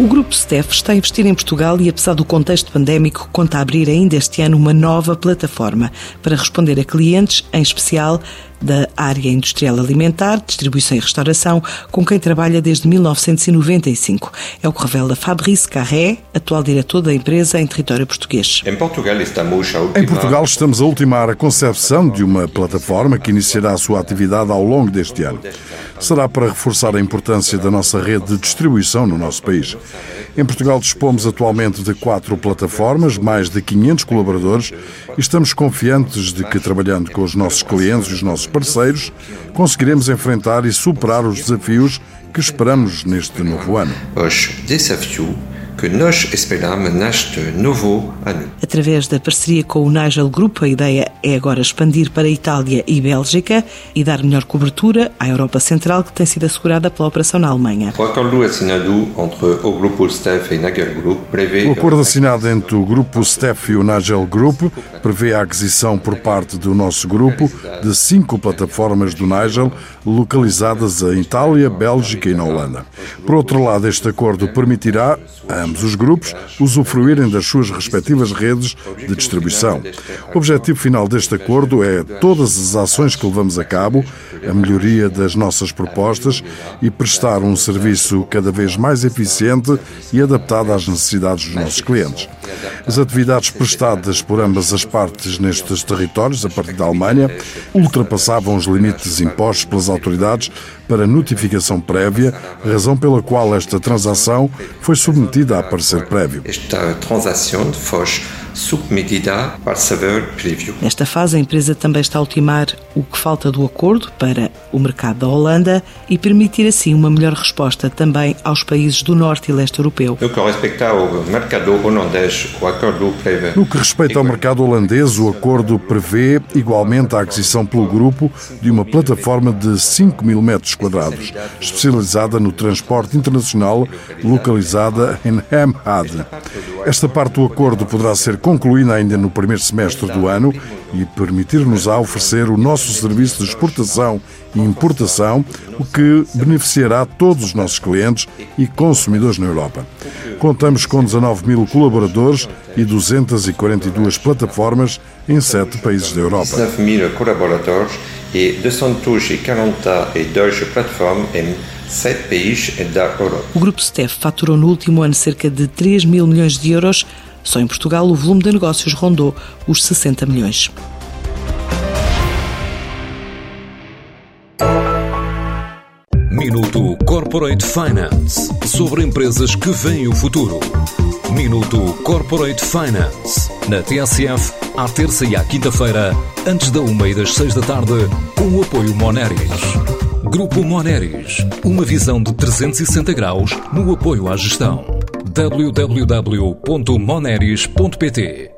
O Grupo STEF está a investir em Portugal e, apesar do contexto pandémico, conta a abrir ainda este ano uma nova plataforma para responder a clientes, em especial da área industrial alimentar, distribuição e restauração, com quem trabalha desde 1995. É o que revela Fabrice Carré, atual diretor da empresa em território português. Em Portugal estamos a, ultimar... em Portugal estamos a ultimar a concepção de uma plataforma que iniciará a sua atividade ao longo deste ano. Será para reforçar a importância da nossa rede de distribuição no nosso país. Em Portugal dispomos atualmente de quatro plataformas, mais de 500 colaboradores e estamos confiantes de que, trabalhando com os nossos clientes e os nossos parceiros, conseguiremos enfrentar e superar os desafios que esperamos neste novo ano. Os desafios que nós esperamos neste novo ano. Através da parceria com o Nigel Group, a ideia é agora expandir para a Itália e Bélgica e dar melhor cobertura à Europa Central, que tem sido assegurada pela operação na Alemanha. O acordo assinado entre o Grupo STEF e o Nigel Group prevê... O acordo assinado entre o Grupo STEF e o Nigel Group prevê a aquisição por parte do nosso grupo de cinco plataformas do Nigel localizadas em Itália, Bélgica e na Holanda. Por outro lado, este acordo permitirá a ambos os grupos usufruírem das suas respectivas redes de distribuição. O objetivo final deste acordo é todas as ações que levamos a cabo, a melhoria das nossas propostas e prestar um serviço cada vez mais eficiente e adaptado às necessidades dos nossos clientes. As atividades prestadas por ambas as partes nestes territórios, a partir da Alemanha, ultrapassavam os limites impostos pelas autoridades para notificação prévia, razão pela qual esta transação foi submetida a parecer prévio. Esta transação submetida para saber prévio. Nesta fase, a empresa também está a ultimar o que falta do acordo para o mercado da Holanda e permitir assim uma melhor resposta também aos países do norte e leste europeu. No que respeita ao mercado holandês, o acordo prevê. No que respeita ao mercado holandês, o acordo prevê igualmente a aquisição pelo grupo de uma plataforma de 5 mil metros quadrados, especializada no transporte internacional, localizada em Hemhad. Esta parte do acordo poderá ser concluída ainda no primeiro semestre do ano e permitir-nos a oferecer o nosso serviço de exportação e importação, o que beneficiará todos os nossos clientes e consumidores na Europa. Contamos com 19 mil colaboradores e 242 plataformas em sete países da Europa. 19 mil colaboradores e 242 plataformas em sete países da Europa. O Grupo STEF faturou no último ano cerca de 3 mil milhões de euros só em Portugal, o volume de negócios rondou os 60 milhões. Minuto Corporate Finance sobre empresas que veem o futuro. Minuto Corporate Finance na TSF, à terça e à quinta-feira, antes da uma e das seis da tarde, com o apoio Moneris. Grupo Moneris, uma visão de 360 graus no apoio à gestão www.moneris.pt